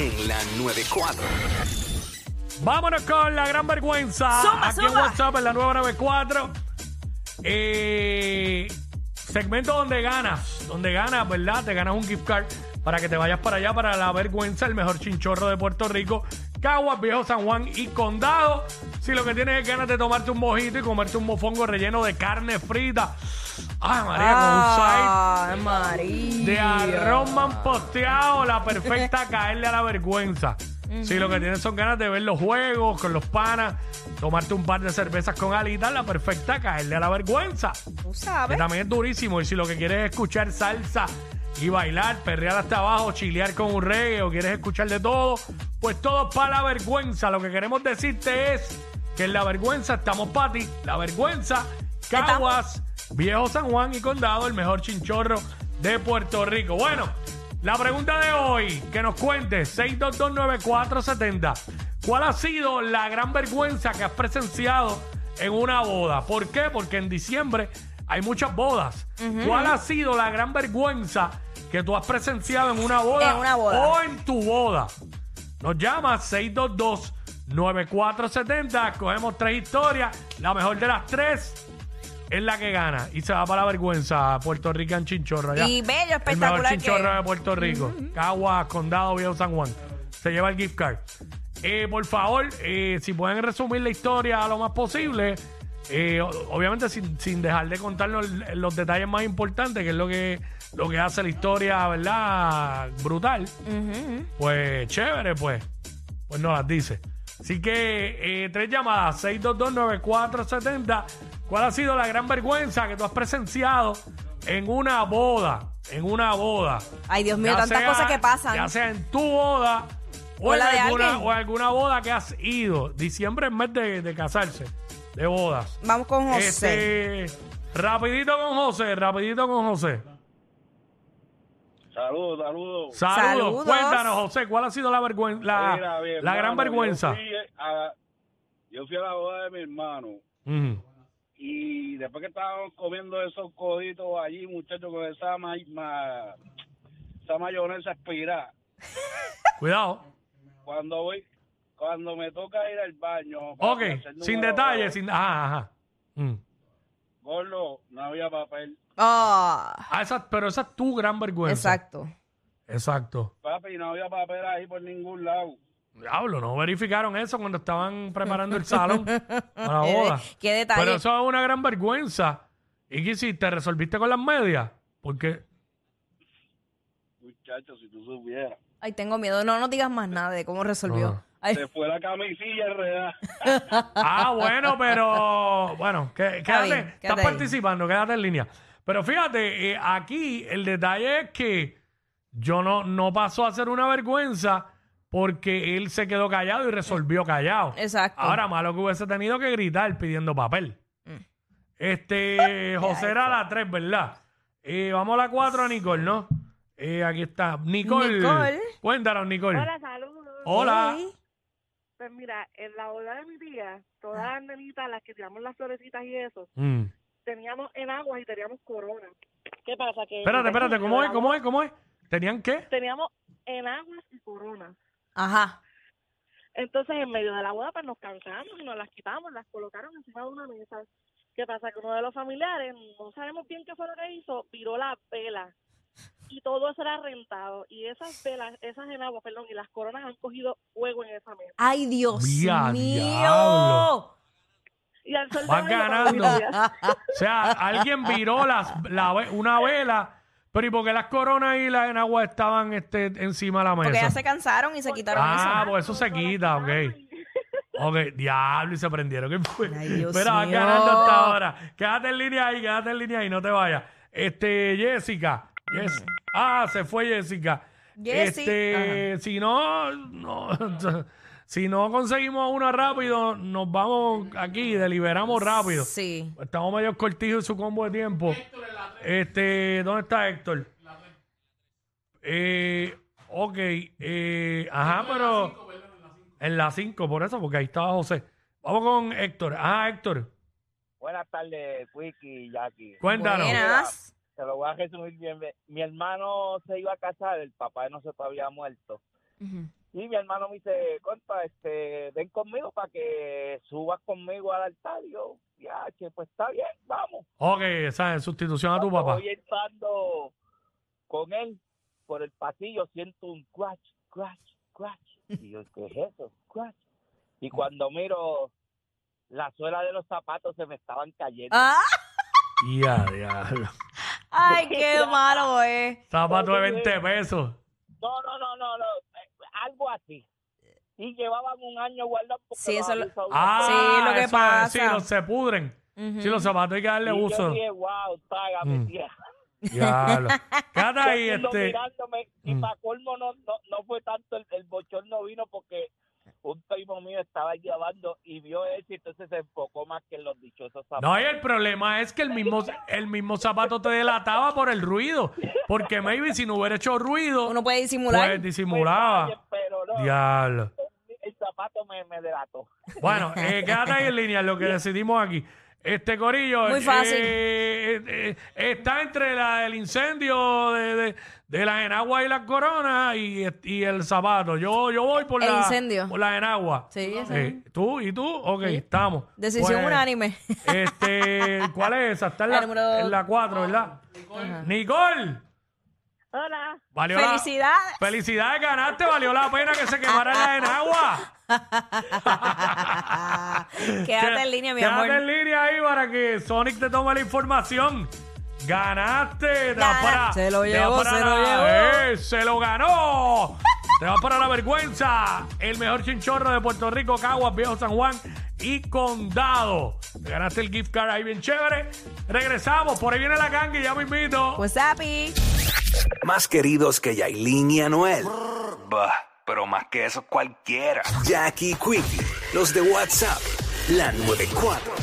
en la 94. Vámonos con la gran vergüenza. Zumba, Aquí en zumba. WhatsApp en la 994. Eh, segmento donde ganas. Donde ganas, ¿verdad? Te ganas un gift card para que te vayas para allá para la vergüenza, el mejor chinchorro de Puerto Rico. Caguas, Viejo San Juan y Condado. Si lo que tienes es ganas de tomarte un mojito y comerte un mofongo relleno de carne frita. Ay, María, con un side Ay, María. de arroz manposteado, la perfecta caerle a la vergüenza. Si lo que tienes son ganas de ver los juegos con los panas, tomarte un par de cervezas con alitas, la perfecta caerle a la vergüenza. Tú Que sabes. también es durísimo. Y si lo que quieres es escuchar salsa y bailar, perrear hasta abajo, chilear con un reggae o quieres escuchar de todo, pues todo para la vergüenza. Lo que queremos decirte es que en la vergüenza estamos para ti. La vergüenza, Caguas, Viejo San Juan y Condado, el mejor chinchorro de Puerto Rico. Bueno, la pregunta de hoy, que nos cuente, 6229470. ¿Cuál ha sido la gran vergüenza que has presenciado en una boda? ¿Por qué? Porque en diciembre hay muchas bodas. ¿Cuál ha sido la gran vergüenza que tú has presenciado en una boda, En una boda. o en tu boda? Nos llama 622-9470. Cogemos tres historias. La mejor de las tres es la que gana. Y se va para la vergüenza. Puerto Rican Chinchorro. allá. Y bello, El mejor espectacular chinchorro que- de Puerto Rico. Caguas, Condado, Viejo San Juan. Se lleva el gift card. Eh, por favor, eh, si pueden resumir la historia lo más posible. eh, o- obviamente sin, sin dejar de contarnos los, los detalles más importantes, que es lo que, lo que hace la historia, ¿verdad? Brutal. Pues chévere, pues. Pues no las dice. Así que eh, tres llamadas, 6229470. ¿Cuál ha sido la gran vergüenza que tú has presenciado en una boda? En una boda. Ay, Dios mío, Ya tantas sea- cosas que pasan. Ya sea en tu boda o, O en la de alguna, alguien. o en alguna boda que has ido. Diciembre es mes de, de casarse, de bodas. Vamos con José. Este, rapidito con José, rapidito con José. Saludos, saludos. Saludos. Saludos. Cuéntanos, José, ¿cuál ha sido la vergüenza, la, Mira, mi la hermano, gran vergüenza? Yo fui, a, yo fui a la boda de mi hermano Ujú. Y después que estábamos comiendo esos coditos allí, muchachos, con esa, ma, ma- esa mayonesa expirada, Cuidado. cuando voy, cuando me toca ir al baño, Ok, sin detalles, sin. Ajá, ajá. Mm. Gordo, no había papel. Ah, Ah, esa- pero esa es tu gran vergüenza. exacto. Exacto. Papi, no había papel ahí por ningún lado. Diablo, no verificaron eso cuando estaban preparando el salón para la boda. qué detalle. Pero eso es una gran vergüenza. ¿Y qué hiciste? ¿Resolviste con las medias? Porque. Muchachos, si tú supieras. Ay, tengo miedo. No, no digas más nada de cómo resolvió. No. Ay, Se fue la camisilla enredada. Ah, bueno, pero. Bueno, que- quédate. bien, estás ahí. participando, quédate en línea. Pero fíjate, eh, aquí el detalle es que yo no, no pasó a ser una vergüenza porque él se quedó callado y resolvió callado. Exacto. Ahora, malo que hubiese tenido que gritar pidiendo papel. Mm. Este, José era la 3, ¿verdad? Eh, vamos a la 4 a Nicole, ¿no? Eh, aquí está. Nicole. Nicole. Cuéntanos, Nicole. Hola, saludos. Hola. Hey. Pues mira, en la boda de mi tía, todas las nenitas, las que tiramos las florecitas y eso, Mm. teníamos en agua y teníamos corona. ¿Qué pasa? Que Espérate, espérate, ¿cómo es? ¿Cómo es? ¿Cómo es? ¿Tenían qué? Teníamos en agua y corona. Ajá. Entonces, en medio de la boda, pues nos cansamos y nos las quitamos, las colocaron encima de una mesa. ¿Qué pasa? Que uno de los familiares, no sabemos bien qué fue lo que hizo, viró la vela. Y todo eso era rentado. Y esas velas, esas en agua, perdón, y las coronas han cogido fuego en esa mesa. Ay, Dios mío. diablo. Y al sol pago ganando. O sea, alguien viró las, la una vela, pero ¿y por qué las coronas y las enagua estaban este, encima de la mesa? Porque ya se cansaron y se quitaron ah, eso. pues eso se quita, ok. Ok, diablo, y se prendieron. ¿Qué fue? Ay, Dios mío. ganando hasta ahora. Quédate en línea ahí, quédate en línea ahí, no te vayas. Este, Jessica. Yes- Ah, se fue Jessica. Jessy. Este, si no, no, si no conseguimos una rápido, nos vamos aquí, deliberamos rápido. Sí. Estamos medio cortijos en su combo de tiempo. Este, ¿dónde está Héctor? Eh, ok, eh, ajá, pero en la 5, por eso, porque ahí estaba José. Vamos con Héctor. Ajá, Héctor, Buenas tardes, Wiki y Jackie. cuéntanos. Buenas. Te lo voy a resumir bien. Mi hermano se iba a casar, el papá de nosotros había muerto. Ujú. Y mi hermano me dice, compa, este, ven conmigo para que subas conmigo al altar. Y yo, ya, che, pues está bien, vamos. Ok, esa es sustitución a tu Cuando papá. Voy entrando con él por el pasillo, siento un crash, crash, crash. Y yo, ¿qué es eso? Crash. Y cuando miro, la suela de los zapatos se me estaban cayendo. Ah, Ya, diablo. ay, qué malo es. Zapato de 20 pesos. No, no, no, no, no, eh, algo así. Y llevaban un año porque Sí, los eso lo- Ah, Sí, lo que eso es, pasa. Sí, los se pudren. Ujú. Sí, los zapatos hay que darle Y yo uso. dije, wow, Mm. tía. Diablo. Quédate ahí, Todo el mundo este. mirándome, y Mm. para colmo no, no, no fue tanto el, el bochorno vino porque un primo mío estaba llevando y vio eso y entonces se enfocó más que en los dichosos zapatos. No, y el problema es que el mismo, el mismo zapato te delataba por el ruido. Porque maybe si no hubiera hecho ruido, Uno puede disimular. pues disimulaba. No, Diablo. el zapato me, me delató. Bueno, eh, quédate ahí en línea, lo que decidimos aquí. Este Corillo Muy fácil. eh, eh, eh, está entre la, el incendio de, de, de la enagua y la corona y, y el zapato. Yo, yo voy por El la incendio. por la enagua. Sí, Eh, ¿Tú y tú? Ok, estamos. Decisión Pues, unánime. Este, ¿cuál es esa? Está en la, La número- en la 4, ¿verdad? Nicole. Hola. Valió la- Felicidades. Felicidades, ganaste. Valió la pena que se quemara la enagua. Quédate en línea, mi Quédate amor. en línea ahí para que Sonic te tome la información. Ganaste. Te vas Gana- para, Se lo te llevó, para se lo la- llevó. ¡Eh, se lo ganó. te vas para la vergüenza. El mejor chinchorro de Puerto Rico, Caguas, Viejo San Juan y Condado. Te ganaste el gift card ahí bien chévere. Regresamos. Por ahí viene la gangue. Ya me invito. Pues happy. Más queridos que Yailin y Anuel. Bah, pero más que eso cualquiera. Jackie Quickie, los de WhatsApp, la 94.